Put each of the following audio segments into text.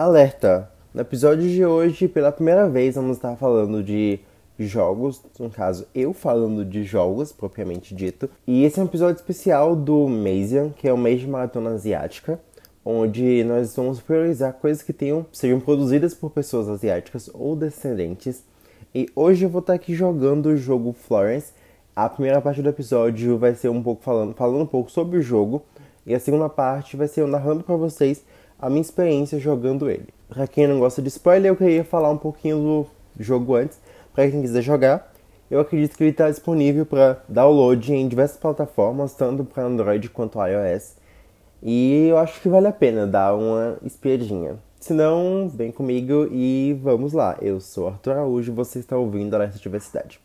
Alerta! No episódio de hoje, pela primeira vez, vamos estar falando de jogos, no caso, eu falando de jogos, propriamente dito. E esse é um episódio especial do Masian, que é o mês de maratona asiática, onde nós vamos priorizar coisas que tenham, sejam produzidas por pessoas asiáticas ou descendentes. E hoje eu vou estar aqui jogando o jogo Florence. A primeira parte do episódio vai ser um pouco falando, falando um pouco sobre o jogo, e a segunda parte vai ser eu narrando para vocês a minha experiência jogando ele. Pra quem não gosta de spoiler, eu queria falar um pouquinho do jogo antes, para quem quiser jogar. Eu acredito que ele está disponível para download em diversas plataformas, tanto para Android quanto iOS. E eu acho que vale a pena dar uma espiadinha. Se não, vem comigo e vamos lá. Eu sou Arthur Araújo e você está ouvindo Alerta Diversidade.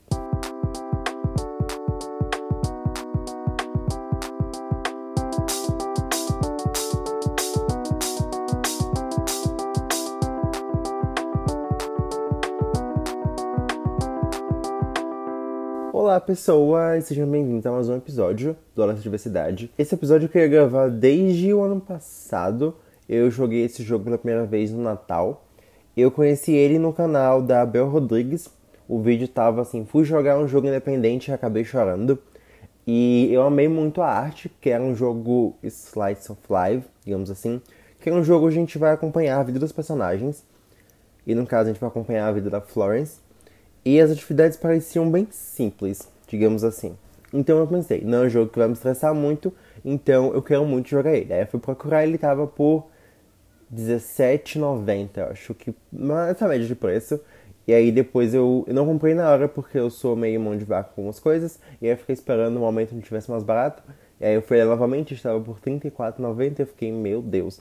Olá pessoas, sejam bem-vindos a mais um episódio do Alerta Diversidade. Esse episódio eu queria gravar desde o ano passado. Eu joguei esse jogo pela primeira vez no Natal. Eu conheci ele no canal da Bel Rodrigues. O vídeo tava assim, fui jogar um jogo independente e acabei chorando. E eu amei muito a arte, que era um jogo Slice of Life, digamos assim. Que é um jogo onde a gente vai acompanhar a vida dos personagens. E no caso a gente vai acompanhar a vida da Florence. E as atividades pareciam bem simples, digamos assim. Então eu pensei, não é um jogo que vai me estressar muito, então eu quero muito jogar ele. Aí eu fui procurar, ele tava por R$17,90, acho que essa média de preço. E aí depois eu, eu não comprei na hora porque eu sou meio mão de vaca com algumas coisas. E aí eu fiquei esperando o momento que tivesse mais barato. E aí eu fui novamente, estava por R$34,90 e eu fiquei, meu Deus.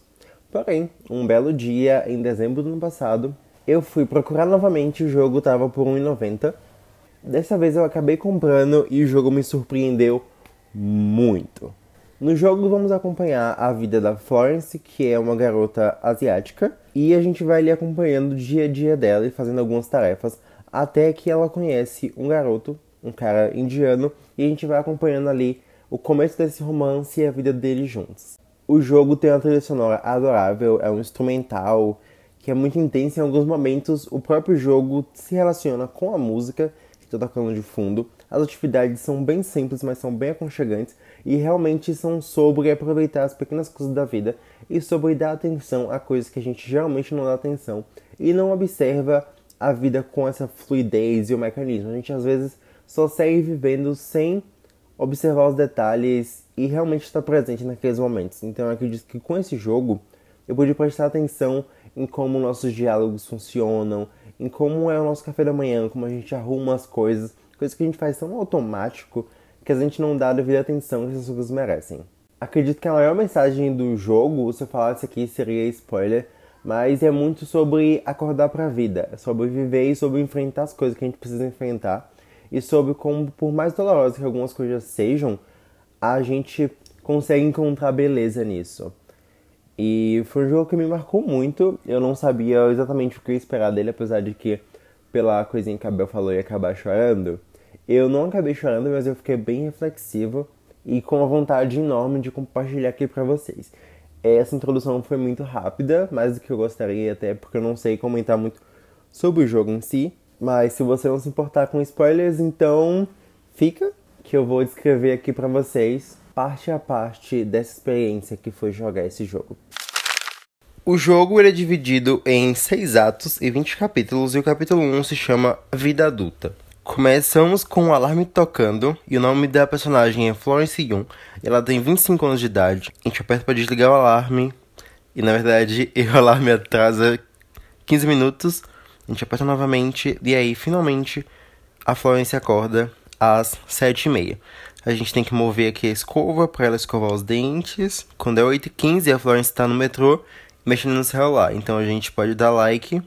Porém, um belo dia, em dezembro do ano passado, eu fui procurar novamente, o jogo tava por R$1,90. Dessa vez eu acabei comprando e o jogo me surpreendeu muito. No jogo vamos acompanhar a vida da Florence, que é uma garota asiática, e a gente vai ali acompanhando o dia a dia dela e fazendo algumas tarefas, até que ela conhece um garoto, um cara indiano, e a gente vai acompanhando ali o começo desse romance e a vida deles juntos. O jogo tem uma trilha sonora adorável, é um instrumental que é muito intensa em alguns momentos. O próprio jogo se relaciona com a música que está tocando de fundo. As atividades são bem simples, mas são bem aconchegantes e realmente são sobre aproveitar as pequenas coisas da vida e sobre dar atenção a coisas que a gente geralmente não dá atenção e não observa a vida com essa fluidez e o mecanismo. A gente às vezes só segue vivendo sem observar os detalhes e realmente estar presente naqueles momentos. Então eu acredito que com esse jogo eu pude prestar atenção em como nossos diálogos funcionam, em como é o nosso café da manhã, como a gente arruma as coisas, coisas que a gente faz tão automático que a gente não dá a devida atenção que essas coisas merecem. Acredito que a maior mensagem do jogo, se eu falasse aqui, seria spoiler, mas é muito sobre acordar para a vida, sobre viver e sobre enfrentar as coisas que a gente precisa enfrentar e sobre como, por mais dolorosas que algumas coisas sejam, a gente consegue encontrar beleza nisso. E foi um jogo que me marcou muito. Eu não sabia exatamente o que esperar dele, apesar de que, pela coisinha que a Bel falou, ia acabar chorando. Eu não acabei chorando, mas eu fiquei bem reflexivo e com uma vontade enorme de compartilhar aqui para vocês. Essa introdução foi muito rápida, mais do que eu gostaria, até porque eu não sei comentar muito sobre o jogo em si. Mas se você não se importar com spoilers, então fica que eu vou descrever aqui para vocês parte a parte dessa experiência que foi jogar esse jogo. O jogo ele é dividido em 6 atos e 20 capítulos, e o capítulo 1 se chama Vida Adulta. Começamos com o um alarme tocando, e o nome da personagem é Florence Young. Ela tem 25 anos de idade. A gente aperta para desligar o alarme, e na verdade o alarme atrasa 15 minutos. A gente aperta novamente, e aí finalmente a Florence acorda às 7h30. A gente tem que mover aqui a escova para ela escovar os dentes. Quando é 8h15, a Florence está no metrô mexendo no celular. Então a gente pode dar like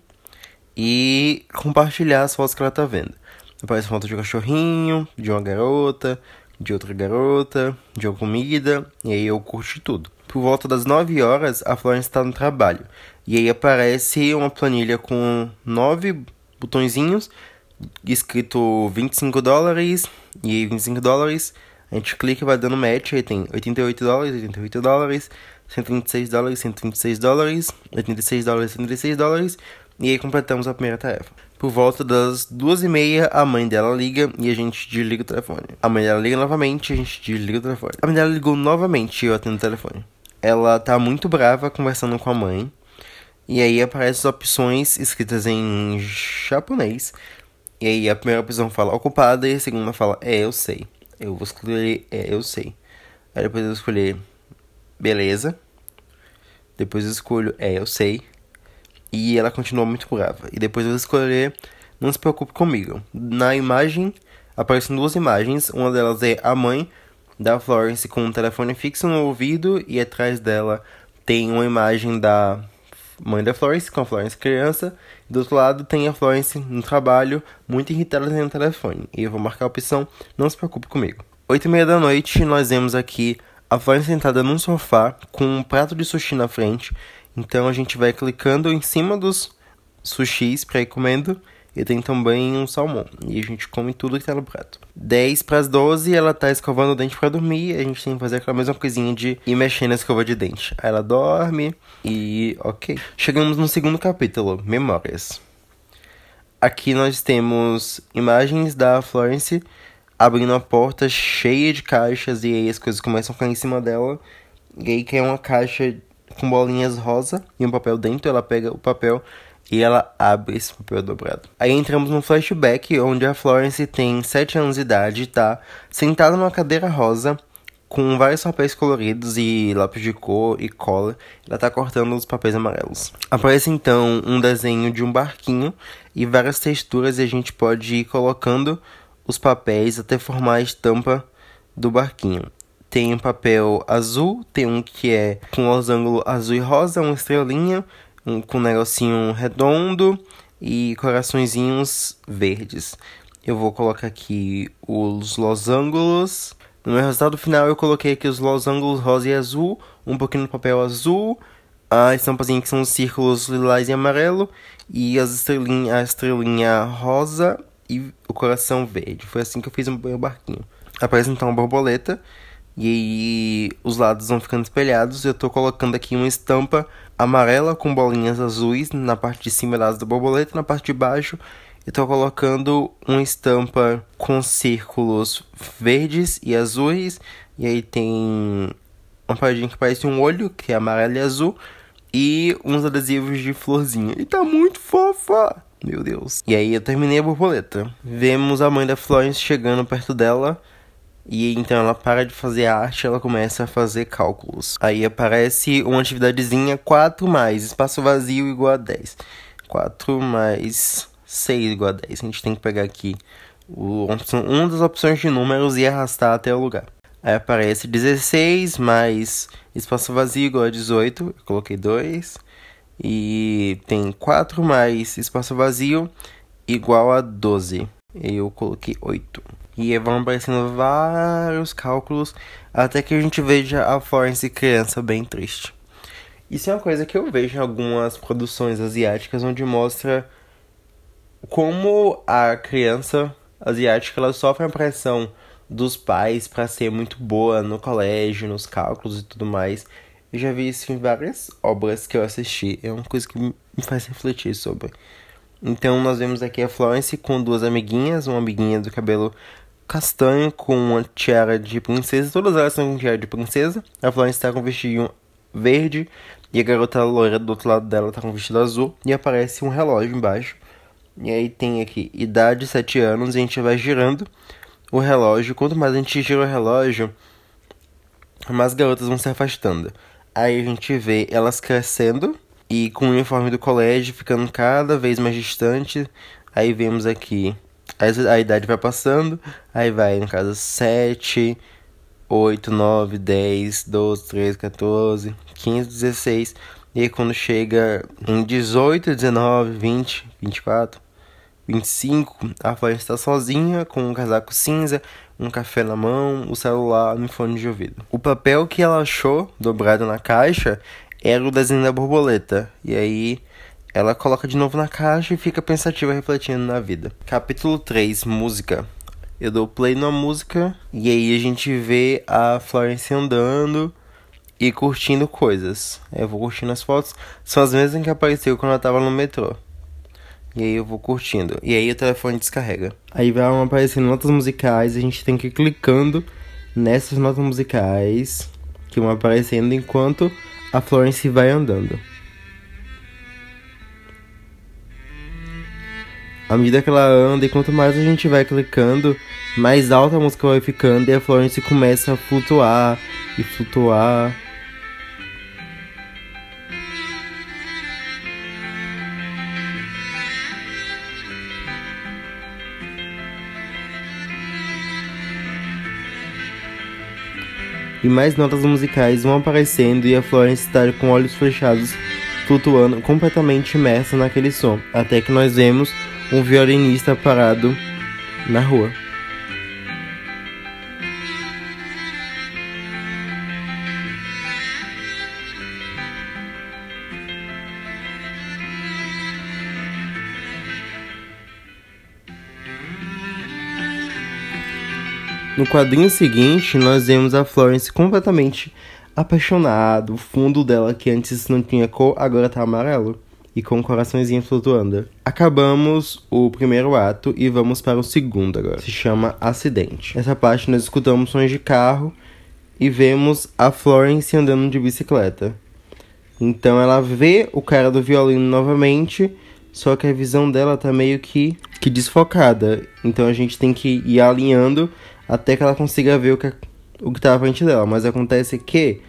e compartilhar as fotos que ela tá vendo. Aparece foto de um cachorrinho, de uma garota, de outra garota, de uma comida, e aí eu curti tudo. Por volta das 9 horas, a Florence está no trabalho. E aí aparece uma planilha com nove botõezinhos escrito 25 dólares e 25 dólares. A gente clica e vai dando match, aí tem 88 dólares, 88 dólares, 126 dólares, 126 dólares, 86 dólares, 86 dólares. E aí completamos a primeira tarefa. Por volta das duas e meia, a mãe dela liga e a gente desliga o telefone. A mãe dela liga novamente e a gente desliga o telefone. A mãe dela ligou novamente e eu atendo o telefone. Ela tá muito brava conversando com a mãe. E aí aparecem opções escritas em japonês. E aí a primeira opção fala ocupada e a segunda fala é, eu sei. Eu vou escolher é, eu sei. Aí depois eu escolher beleza. Depois eu escolho é, eu sei. E ela continua muito brava. E depois eu vou escolher Não se preocupe comigo. Na imagem, aparecem duas imagens. Uma delas é a mãe da Florence com um telefone fixo no ouvido. E atrás dela tem uma imagem da mãe da Florence com a Florence criança. Do outro lado tem a Florence no trabalho, muito irritada no telefone. E eu vou marcar a opção Não se preocupe comigo. Oito e meia da noite, nós vemos aqui a Florence sentada num sofá com um prato de sushi na frente então a gente vai clicando em cima dos sushis para ir comendo. E tem também um salmão. E a gente come tudo que tá no prato. 10 para as 12, ela tá escovando o dente para dormir. A gente tem que fazer aquela mesma coisinha de ir mexendo na escova de dente. Aí ela dorme e ok. Chegamos no segundo capítulo, Memórias. Aqui nós temos imagens da Florence abrindo a porta cheia de caixas e aí as coisas começam a cair em cima dela. E aí cai uma caixa com bolinhas rosa e um papel dentro. Ela pega o papel e ela abre esse papel dobrado. Aí entramos no flashback onde a Florence tem 7 anos de idade e tá sentada numa cadeira rosa com vários papéis coloridos e lápis de cor e cola. Ela tá cortando os papéis amarelos. Aparece então um desenho de um barquinho e várias texturas e a gente pode ir colocando os papéis até formar a estampa do barquinho tem um papel azul, tem um que é com losango azul e rosa, uma estrelinha, um com um negocinho redondo e coraçõezinhos verdes. Eu vou colocar aqui os losangos. No meu resultado final eu coloquei aqui os losangos rosa e azul, um pouquinho no papel azul, a estampazinha que são os círculos lilás e amarelo e as estrelinha, a estrelinha rosa e o coração verde. Foi assim que eu fiz o meu barquinho. Aparece então a borboleta e aí os lados vão ficando espelhados. Eu tô colocando aqui uma estampa amarela com bolinhas azuis na parte de cima da asa da borboleta, na parte de baixo eu tô colocando uma estampa com círculos verdes e azuis. E aí tem uma paradinha que parece um olho, que é amarelo e azul. E uns adesivos de florzinha. E tá muito fofa! Meu Deus. E aí eu terminei a borboleta. Vemos a mãe da Florence chegando perto dela. E então ela para de fazer arte, ela começa a fazer cálculos. Aí aparece uma atividadezinha 4 mais espaço vazio igual a 10. 4 mais 6 igual a 10. A gente tem que pegar aqui o, uma das opções de números e arrastar até o lugar. Aí aparece 16 mais espaço vazio igual a 18. Eu coloquei 2. E tem 4 mais espaço vazio igual a 12. Eu coloquei 8. E vão aparecendo vários cálculos até que a gente veja a Florence criança bem triste. Isso é uma coisa que eu vejo em algumas produções asiáticas onde mostra como a criança asiática ela sofre a pressão dos pais para ser muito boa no colégio, nos cálculos e tudo mais. Eu já vi isso em várias obras que eu assisti. É uma coisa que me faz refletir sobre. Então nós vemos aqui a Florence com duas amiguinhas, uma amiguinha do cabelo castanho com uma tiara de princesa. Todas elas são com tiara de princesa. A Florence está com um vestido verde. E a garota loira do outro lado dela está com um vestido azul. E aparece um relógio embaixo. E aí tem aqui idade 7 anos. E a gente vai girando o relógio. Quanto mais a gente gira o relógio, mais garotas vão se afastando. Aí a gente vê elas crescendo. E com o uniforme do colégio ficando cada vez mais distante. Aí vemos aqui Aí a idade vai passando, aí vai, no caso, 7, 8, 9, 10, 12, 13, 14, 15, 16. E aí quando chega em 18, 19, 20, 24, 25, a Flávia está sozinha, com um casaco cinza, um café na mão, o celular no fone de ouvido. O papel que ela achou dobrado na caixa era o desenho da borboleta. E aí ela coloca de novo na caixa e fica pensativa refletindo na vida. Capítulo 3, música. Eu dou play na música e aí a gente vê a Florence andando e curtindo coisas. Eu vou curtindo as fotos, são as mesmas que apareceu quando eu tava no metrô. E aí eu vou curtindo. E aí o telefone descarrega. Aí vai aparecendo notas musicais, a gente tem que ir clicando nessas notas musicais que vão aparecendo enquanto a Florence vai andando. À medida que ela anda, e quanto mais a gente vai clicando, mais alta a música vai ficando e a Florence começa a flutuar e flutuar. E mais notas musicais vão aparecendo e a Florence está com olhos fechados, flutuando completamente imersa naquele som, até que nós vemos um violinista parado na rua. No quadrinho seguinte, nós vemos a Florence completamente apaixonada. O fundo dela, que antes não tinha cor, agora tá amarelo. E com um coraçãozinho flutuando. Acabamos o primeiro ato e vamos para o segundo agora. Se chama Acidente. Nessa parte nós escutamos sons de carro e vemos a Florence andando de bicicleta. Então ela vê o cara do violino novamente, só que a visão dela tá meio que, que desfocada. Então a gente tem que ir alinhando até que ela consiga ver o que, o que tá à frente dela. Mas acontece que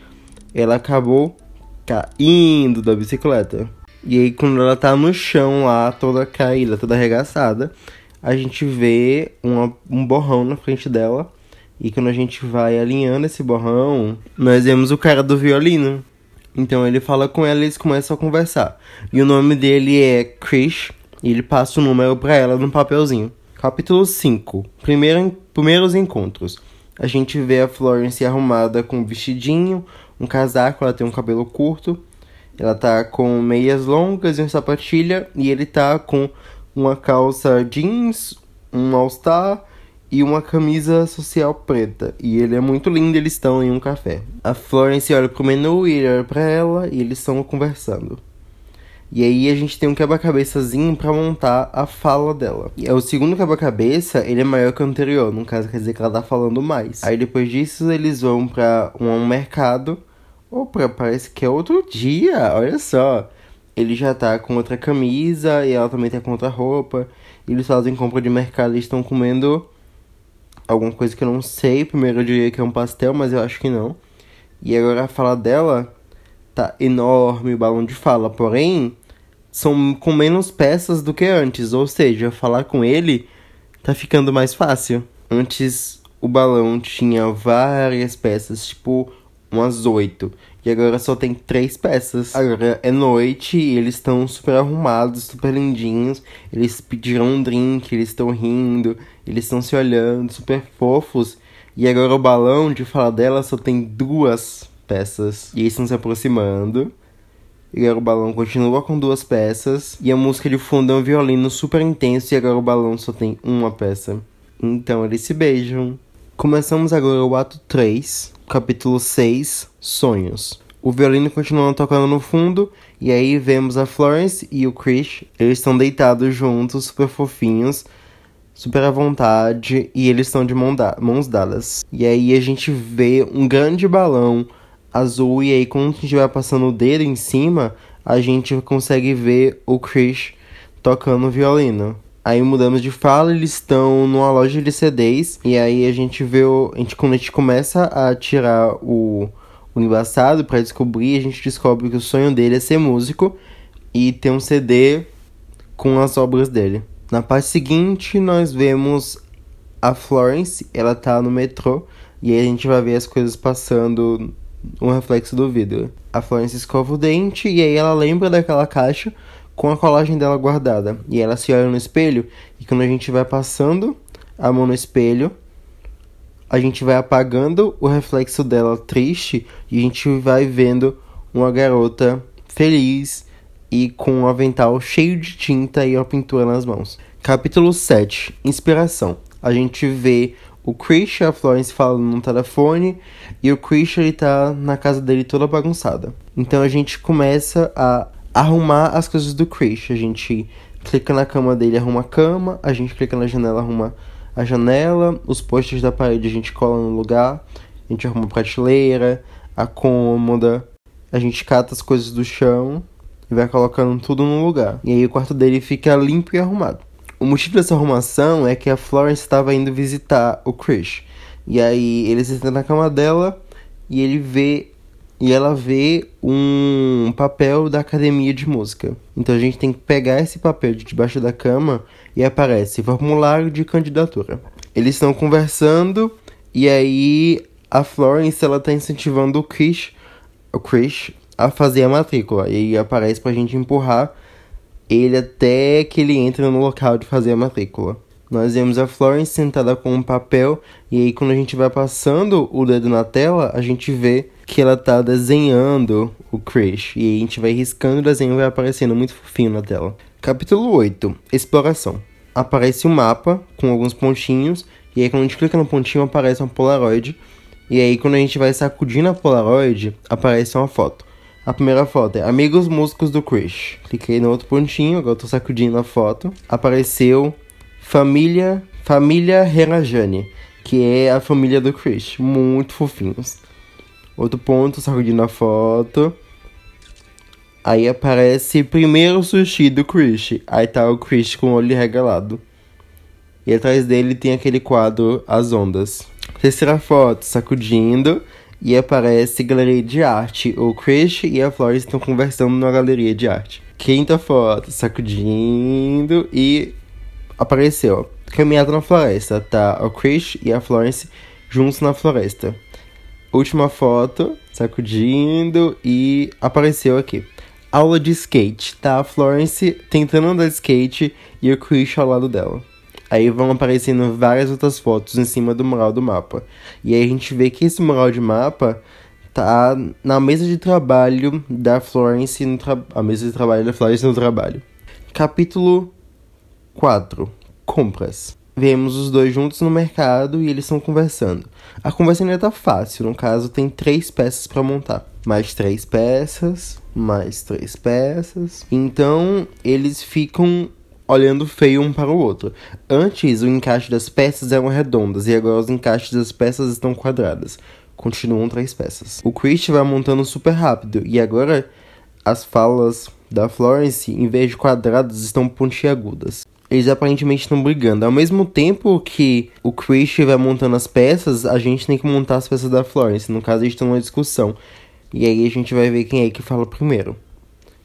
ela acabou caindo da bicicleta. E aí, quando ela tá no chão lá, toda caída, toda arregaçada, a gente vê uma, um borrão na frente dela. E quando a gente vai alinhando esse borrão, nós vemos o cara do violino. Então ele fala com ela e eles começam a conversar. E o nome dele é Chris. E ele passa o número pra ela no papelzinho. Capítulo 5 Primeiro, Primeiros encontros. A gente vê a Florence arrumada com um vestidinho, um casaco, ela tem um cabelo curto. Ela tá com meias longas e uma sapatilha. E ele tá com uma calça jeans, um all-star e uma camisa social preta. E ele é muito lindo, eles estão em um café. A Florence olha pro menu e ele olha pra ela e eles estão conversando. E aí a gente tem um quebra-cabeçazinho para montar a fala dela. E é o segundo quebra-cabeça, ele é maior que o anterior, no caso quer dizer que ela tá falando mais. Aí depois disso eles vão para um mercado. Opa, parece que é outro dia, olha só. Ele já tá com outra camisa e ela também tá com outra roupa. Eles fazem compra de mercado e estão comendo alguma coisa que eu não sei. Primeiro eu diria que é um pastel, mas eu acho que não. E agora a fala dela tá enorme, o balão de fala, porém são com menos peças do que antes, ou seja, falar com ele tá ficando mais fácil. Antes o balão tinha várias peças, tipo umas oito. E agora só tem três peças. Agora é noite e eles estão super arrumados, super lindinhos. Eles pediram um drink, eles estão rindo, eles estão se olhando, super fofos. E agora o balão de falar dela só tem duas peças. E eles estão se aproximando. E agora o balão continua com duas peças. E a música de fundo é um violino super intenso. E agora o balão só tem uma peça. Então eles se beijam. Começamos agora o ato 3, capítulo 6, Sonhos. O violino continua tocando no fundo, e aí vemos a Florence e o Chris. Eles estão deitados juntos, super fofinhos, super à vontade, e eles estão de mãos dadas. E aí a gente vê um grande balão azul e aí quando a gente vai passando o dedo em cima, a gente consegue ver o Chris tocando violino. Aí mudamos de fala, eles estão numa loja de CDs e aí a gente vê o, a gente quando a gente começa a tirar o, o embaçado para descobrir, a gente descobre que o sonho dele é ser músico e ter um CD com as obras dele. Na parte seguinte, nós vemos a Florence, ela tá no metrô e aí a gente vai ver as coisas passando um reflexo do vidro. A Florence escova o dente e aí ela lembra daquela caixa com a colagem dela guardada. E ela se olha no espelho e quando a gente vai passando a mão no espelho, a gente vai apagando o reflexo dela triste e a gente vai vendo uma garota feliz e com um avental cheio de tinta e uma pintura nas mãos. Capítulo 7 Inspiração. A gente vê o Chris e a Florence falam no telefone e o Chris ele tá na casa dele toda bagunçada. Então a gente começa a arrumar as coisas do Chris. A gente clica na cama dele, arruma a cama, a gente clica na janela, arruma a janela, os postes da parede a gente cola no lugar, a gente arruma a prateleira, a cômoda, a gente cata as coisas do chão e vai colocando tudo no lugar. E aí o quarto dele fica limpo e arrumado. O motivo dessa arrumação é que a Florence estava indo visitar o Chris. E aí ele senta na cama dela e ele vê e ela vê um papel da academia de música. Então a gente tem que pegar esse papel de debaixo da cama e aparece formulário de candidatura. Eles estão conversando e aí a Florence ela tá incentivando o Chris, o Chris a fazer a matrícula e aparece pra gente empurrar ele até que ele entre no local de fazer a matrícula. Nós vemos a Florence sentada com um papel e aí quando a gente vai passando o dedo na tela, a gente vê que ela tá desenhando o Chris. E a gente vai riscando o desenho vai aparecendo muito fofinho na tela. Capítulo 8. Exploração. Aparece um mapa com alguns pontinhos e aí quando a gente clica no pontinho aparece uma Polaroid. E aí quando a gente vai sacudindo a Polaroid, aparece uma foto. A primeira foto é Amigos Músicos do Chris. Cliquei no outro pontinho, agora eu tô sacudindo a foto. Apareceu Família Família Renajane, que é a família do Chris. Muito fofinhos. Outro ponto, sacudindo a foto. Aí aparece primeiro sushi do Chris. Aí tá o Chris com o olho regalado. E atrás dele tem aquele quadro As Ondas. Terceira foto, sacudindo e aparece galeria de arte. O Chris e a Florence estão conversando na galeria de arte. Quinta foto, sacudindo e apareceu. Caminhada na floresta, tá? O Chris e a Florence juntos na floresta. Última foto, sacudindo e apareceu aqui. Aula de skate, tá? A Florence tentando andar de skate e o Chris ao lado dela. Aí vão aparecendo várias outras fotos em cima do mural do mapa. E aí a gente vê que esse mural de mapa tá na mesa de trabalho da Florence no tra... a mesa de trabalho da Florence no trabalho. Capítulo 4. Compras. Vemos os dois juntos no mercado e eles estão conversando. A conversa ainda tá fácil, no caso tem três peças para montar. Mais três peças, mais três peças. Então eles ficam olhando feio um para o outro. Antes, o encaixe das peças eram redondas e agora os encaixes das peças estão quadradas. Continuam três peças. O Chris vai montando super rápido e agora as falas da Florence, em vez de quadradas, estão pontiagudas. Eles aparentemente estão brigando. Ao mesmo tempo que o Chris vai montando as peças, a gente tem que montar as peças da Florence. No caso, eles estão numa discussão. E aí a gente vai ver quem é que fala primeiro.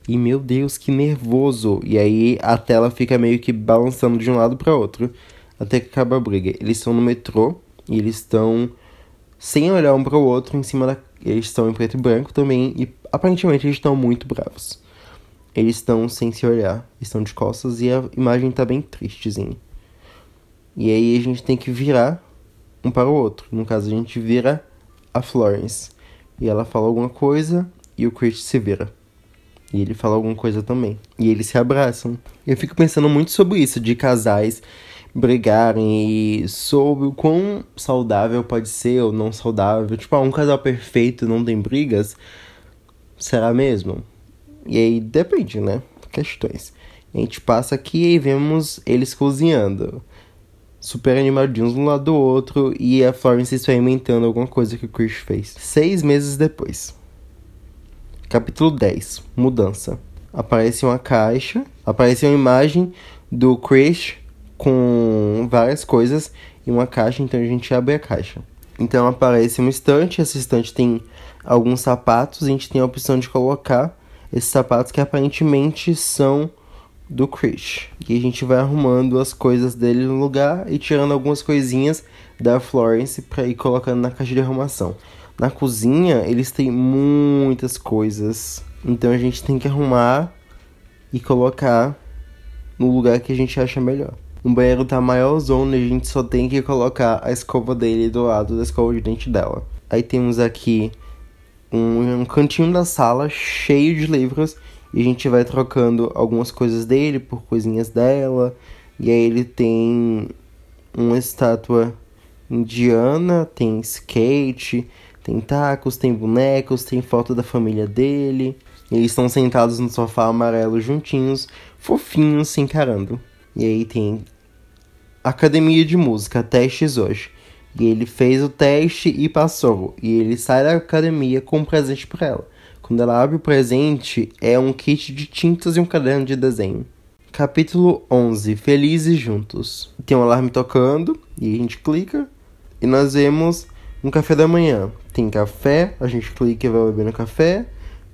E meu Deus, que nervoso! E aí a tela fica meio que balançando de um lado para outro até que acaba a briga. Eles estão no metrô e eles estão sem olhar um para o outro em cima da. Eles estão em preto e branco também e aparentemente eles estão muito bravos. Eles estão sem se olhar, estão de costas e a imagem tá bem tristezinha. E aí a gente tem que virar um para o outro. No caso, a gente vira a Florence. E ela fala alguma coisa e o Chris se vira. E ele fala alguma coisa também. E eles se abraçam. Eu fico pensando muito sobre isso, de casais brigarem e sobre o quão saudável pode ser ou não saudável. Tipo, ah, um casal perfeito não tem brigas. Será mesmo? E aí depende, né? Questões. A gente passa aqui e vemos eles cozinhando. Super animadinhos um lado do outro e a Florence experimentando alguma coisa que o Chris fez. Seis meses depois. Capítulo 10 Mudança. Aparece uma caixa, aparece uma imagem do Chris com várias coisas em uma caixa, então a gente abre a caixa. Então aparece uma estante, essa estante tem alguns sapatos, a gente tem a opção de colocar esses sapatos que aparentemente são do Chris. E a gente vai arrumando as coisas dele no lugar e tirando algumas coisinhas da Florence para ir colocando na caixa de arrumação. Na cozinha, eles têm muitas coisas. Então a gente tem que arrumar e colocar no lugar que a gente acha melhor. O banheiro tá maior zona a gente só tem que colocar a escova dele do lado da escova de dente dela. Aí temos aqui um, um cantinho da sala cheio de livros e a gente vai trocando algumas coisas dele por coisinhas dela. E aí ele tem uma estátua indiana, tem skate, tem tacos, tem bonecos, tem foto da família dele. Eles estão sentados no sofá amarelo juntinhos, fofinhos, se encarando. E aí tem academia de música, testes hoje. E ele fez o teste e passou. E ele sai da academia com um presente para ela. Quando ela abre o presente, é um kit de tintas e um caderno de desenho. Capítulo 11 Felizes Juntos. Tem um alarme tocando e a gente clica. E nós vemos um café da manhã. Tem café, a gente clica e vai beber no café.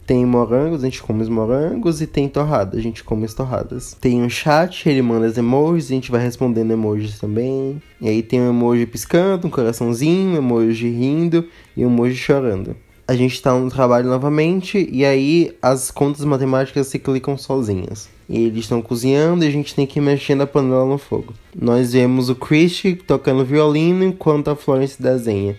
Tem morangos, a gente come os morangos. E tem torrada, a gente come as torradas. Tem um chat, ele manda as emojis, a gente vai respondendo emojis também. E aí tem um emoji piscando, um coraçãozinho, um emoji rindo e um emoji chorando a gente está no trabalho novamente e aí as contas matemáticas se clicam sozinhas. E eles estão cozinhando e a gente tem que ir mexendo a panela no fogo. Nós vemos o Christy tocando violino enquanto a Florence desenha.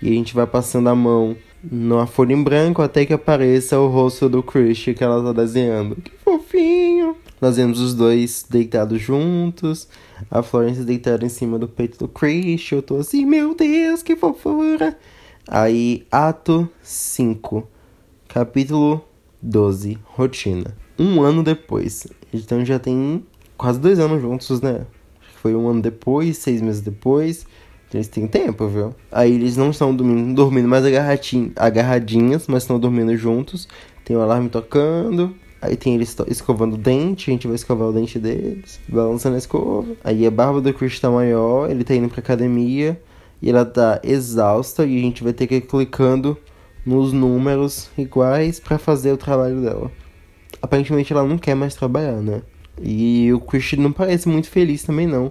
E a gente vai passando a mão numa folha em branco até que apareça o rosto do Christy que ela está desenhando. Que fofinho! Nós vemos os dois deitados juntos, a Florence deitada em cima do peito do Christy. Eu tô assim, meu Deus, que fofura! Aí, ato 5, capítulo 12, rotina. Um ano depois. Então já tem quase dois anos juntos, né? Foi um ano depois, seis meses depois. Eles têm tempo, viu? Aí eles não estão dormindo, dormindo mais agarradinhas, mas estão dormindo juntos. Tem o alarme tocando. Aí tem eles escovando o dente, a gente vai escovar o dente deles, balançando a escova. Aí a barba do Chris tá maior, ele tá indo pra academia e ela tá exausta e a gente vai ter que ir clicando nos números iguais para fazer o trabalho dela. Aparentemente ela não quer mais trabalhar, né? E o Christian não parece muito feliz também não,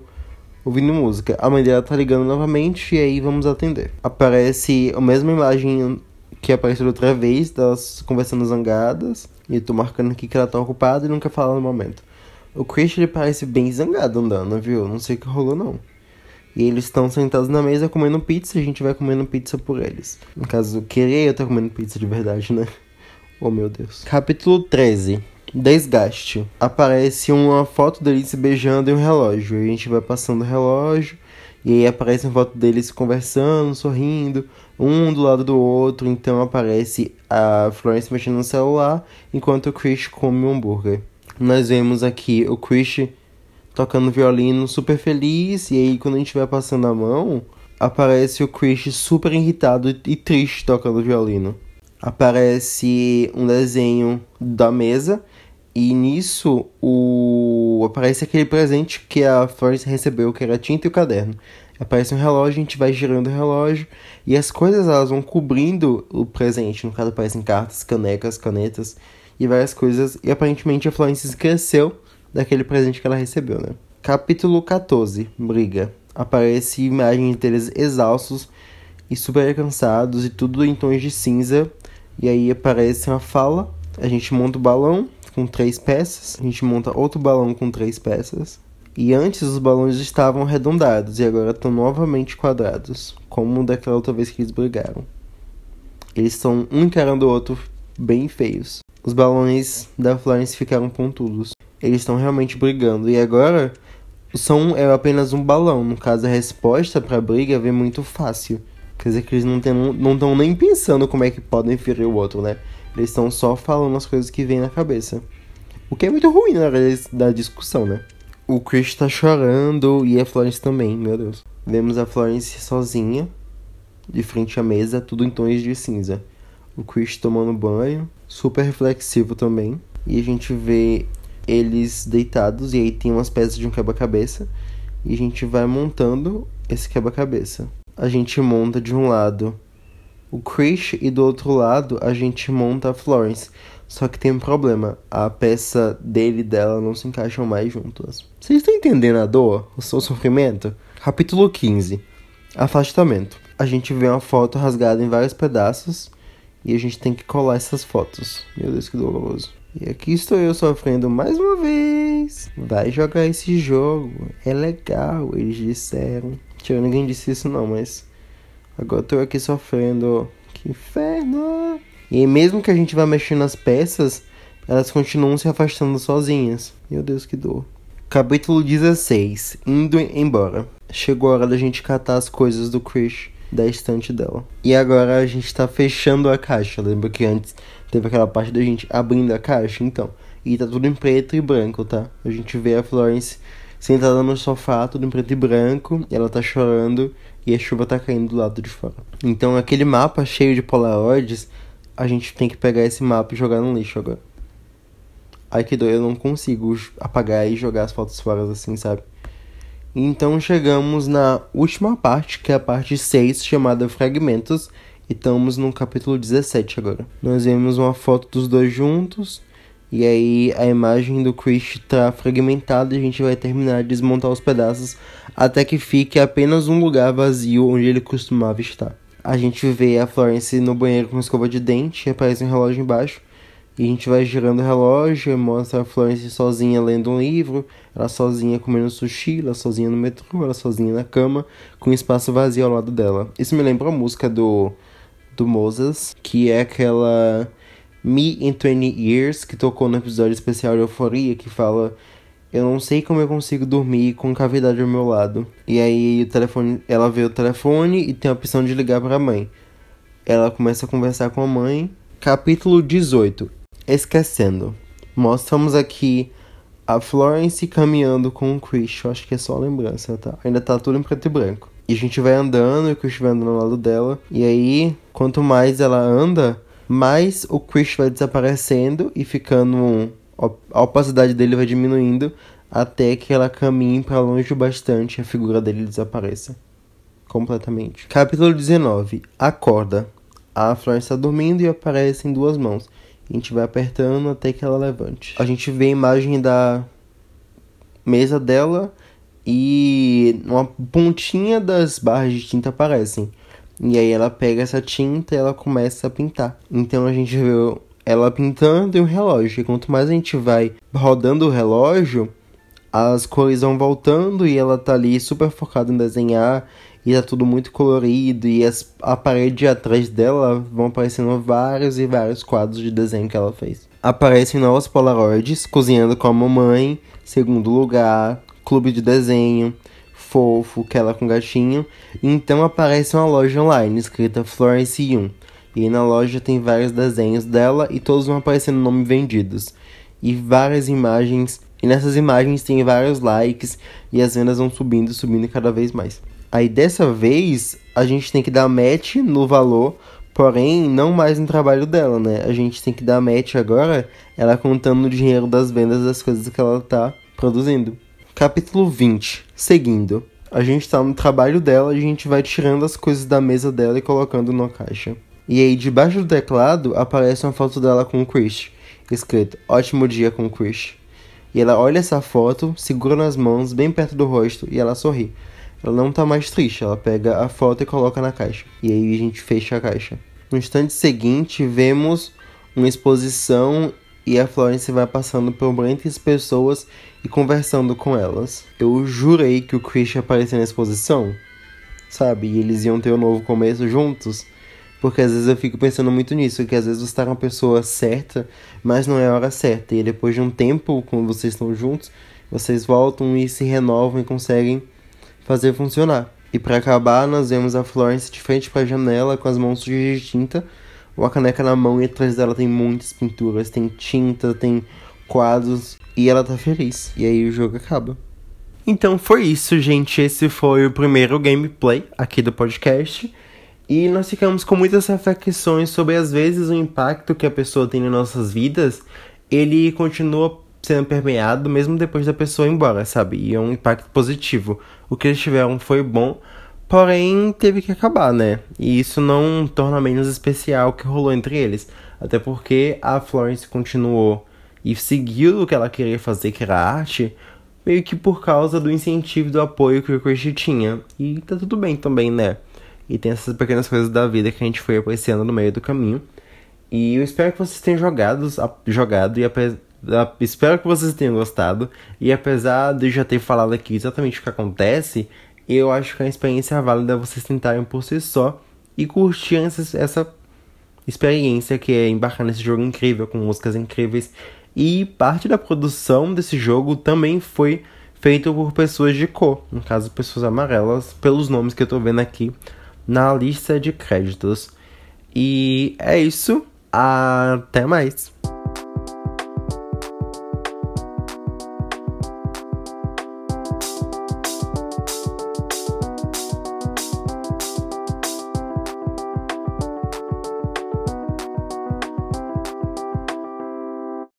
ouvindo música. A mãe dela tá ligando novamente e aí vamos atender. Aparece a mesma imagem que apareceu outra vez, delas conversando zangadas. E eu tô marcando aqui que ela tá ocupada e quer falar no momento. O Christian ele parece bem zangado andando, viu? Não sei o que rolou não. E eles estão sentados na mesa comendo pizza a gente vai comendo pizza por eles. No caso, querer eu estar comendo pizza de verdade, né? Oh meu Deus. Capítulo 13. Desgaste. Aparece uma foto deles se beijando e um relógio. E a gente vai passando o relógio. E aí aparece uma foto deles conversando, sorrindo, um do lado do outro. Então aparece a Florence mexendo no celular, enquanto o Chris come um hambúrguer. Nós vemos aqui o Chris tocando violino super feliz. E aí, quando a gente vai passando a mão, aparece o Chris super irritado e triste tocando violino. Aparece um desenho da mesa. E nisso o aparece aquele presente que a Florence recebeu, que era tinta e o caderno. Aparece um relógio, a gente vai girando o relógio e as coisas elas vão cobrindo o presente. No caso, aparecem cartas, canecas, canetas e várias coisas. E aparentemente a Florence cresceu daquele presente que ela recebeu, né? Capítulo 14 Briga. Aparece imagens deles exaustos e super cansados e tudo em tons de cinza. E aí aparece uma fala. A gente monta o balão com três peças. A gente monta outro balão com três peças. E antes os balões estavam arredondados e agora estão novamente quadrados, como daquela outra vez que eles brigaram. Eles estão um encarando o outro bem feios. Os balões da Florence ficaram pontudos eles estão realmente brigando. E agora, o som é apenas um balão. No caso, a resposta para a briga vem muito fácil. Quer dizer que eles não estão não nem pensando como é que podem ferir o outro, né? Eles estão só falando as coisas que vêm na cabeça. O que é muito ruim na hora da discussão, né? O Chris tá chorando e a Florence também, meu Deus. Vemos a Florence sozinha, de frente à mesa, tudo em tons de cinza. O Chris tomando banho, super reflexivo também. E a gente vê eles deitados e aí tem umas peças de um quebra-cabeça e a gente vai montando esse quebra-cabeça. A gente monta de um lado o Chris e do outro lado a gente monta a Florence. Só que tem um problema, a peça dele e dela não se encaixam mais juntas. Vocês estão entendendo a dor, o seu sofrimento? Capítulo 15 Afastamento. A gente vê uma foto rasgada em vários pedaços e a gente tem que colar essas fotos. Meu Deus, que doloroso. E aqui estou eu sofrendo mais uma vez. Vai jogar esse jogo. É legal, eles disseram. Tio, ninguém disse isso não, mas. Agora estou aqui sofrendo. Que inferno! E mesmo que a gente vá mexendo nas peças, elas continuam se afastando sozinhas. Meu Deus, que dor. Capítulo 16 Indo embora. Chegou a hora da gente catar as coisas do Chris da estante dela. E agora a gente tá fechando a caixa. Lembra que antes teve aquela parte da gente abrindo a caixa? Então. E tá tudo em preto e branco, tá? A gente vê a Florence sentada no sofá, tudo em preto e branco. E ela tá chorando e a chuva tá caindo do lado de fora. Então aquele mapa cheio de polaroids, a gente tem que pegar esse mapa e jogar no lixo agora. Ai que dor, eu não consigo apagar e jogar as fotos fora assim, sabe? Então chegamos na última parte, que é a parte 6, chamada Fragmentos, e estamos no capítulo 17 agora. Nós vemos uma foto dos dois juntos, e aí a imagem do Chris está fragmentada e a gente vai terminar de desmontar os pedaços até que fique apenas um lugar vazio onde ele costumava estar. A gente vê a Florence no banheiro com escova de dente, aparece um relógio embaixo. E a gente vai girando o relógio, mostra a Florence sozinha lendo um livro, ela sozinha comendo sushi, ela sozinha no metrô, ela sozinha na cama, com um espaço vazio ao lado dela. Isso me lembra a música do, do Moses, que é aquela Me in 20 Years, que tocou no episódio especial de Euforia, que fala eu não sei como eu consigo dormir com cavidade ao meu lado. E aí o telefone, ela vê o telefone e tem a opção de ligar para a mãe. Ela começa a conversar com a mãe. Capítulo 18 esquecendo. Mostramos aqui a Florence caminhando com o Chris. Eu acho que é só lembrança, tá? Ainda tá tudo em preto e branco. E a gente vai andando e o Chris vai andando ao lado dela. E aí, quanto mais ela anda, mais o Chris vai desaparecendo e ficando. A opacidade dele vai diminuindo até que ela caminhe para longe o bastante e a figura dele desapareça. Completamente. Capítulo 19 Acorda. A Florence está dormindo e aparece em duas mãos. A gente vai apertando até que ela levante. A gente vê a imagem da mesa dela e uma pontinha das barras de tinta aparecem. E aí ela pega essa tinta e ela começa a pintar. Então a gente vê ela pintando e um relógio. E quanto mais a gente vai rodando o relógio, as cores vão voltando e ela tá ali super focada em desenhar e tá tudo muito colorido e as, a parede atrás dela vão aparecendo vários e vários quadros de desenho que ela fez. Aparecem novos polaroids, cozinhando com a mamãe, segundo lugar, clube de desenho, fofo, que ela com gatinho. Então aparece uma loja online escrita Florence 1. E na loja tem vários desenhos dela e todos vão aparecendo nome vendidos. E várias imagens. E nessas imagens tem vários likes e as vendas vão subindo, subindo cada vez mais. Aí dessa vez a gente tem que dar match no valor, porém não mais no trabalho dela, né? A gente tem que dar match agora, ela contando o dinheiro das vendas das coisas que ela tá produzindo. Capítulo 20. Seguindo. A gente tá no trabalho dela, a gente vai tirando as coisas da mesa dela e colocando na caixa. E aí debaixo do teclado aparece uma foto dela com o Chris, escrito Ótimo dia com o Chris. E ela olha essa foto, segura nas mãos bem perto do rosto e ela sorri. Ela não tá mais triste, ela pega a foto e coloca na caixa. E aí a gente fecha a caixa. No instante seguinte, vemos uma exposição e a Florence vai passando por muitas pessoas e conversando com elas. Eu jurei que o Chris ia aparecer na exposição, sabe? E eles iam ter um novo começo juntos. Porque às vezes eu fico pensando muito nisso, que às vezes você tá com a pessoa certa, mas não é a hora certa. E depois de um tempo, quando vocês estão juntos, vocês voltam e se renovam e conseguem fazer funcionar. E para acabar, nós vemos a Florence de frente para a janela com as mãos sujas de tinta, uma caneca na mão e atrás dela tem muitas pinturas, tem tinta, tem quadros e ela tá feliz. E aí o jogo acaba. Então foi isso, gente. Esse foi o primeiro gameplay aqui do podcast. E nós ficamos com muitas reflexões sobre, às vezes, o impacto que a pessoa tem nas nossas vidas. Ele continua sendo permeado mesmo depois da pessoa ir embora, sabe? E é um impacto positivo. O que eles tiveram foi bom, porém teve que acabar, né? E isso não torna menos especial o que rolou entre eles. Até porque a Florence continuou e seguiu o que ela queria fazer, que era arte, meio que por causa do incentivo do apoio que o Chris tinha. E tá tudo bem também, né? E tem essas pequenas coisas da vida que a gente foi apreciando no meio do caminho. E eu espero que vocês tenham jogado, jogado e Espero que vocês tenham gostado. E apesar de já ter falado aqui exatamente o que acontece, eu acho que a experiência é válida vocês tentarem por si só e curtir essa, essa experiência que é embarcar nesse jogo incrível, com músicas incríveis. E parte da produção desse jogo também foi feito por pessoas de cor, no caso pessoas amarelas, pelos nomes que eu tô vendo aqui na lista de créditos. E é isso. Até mais.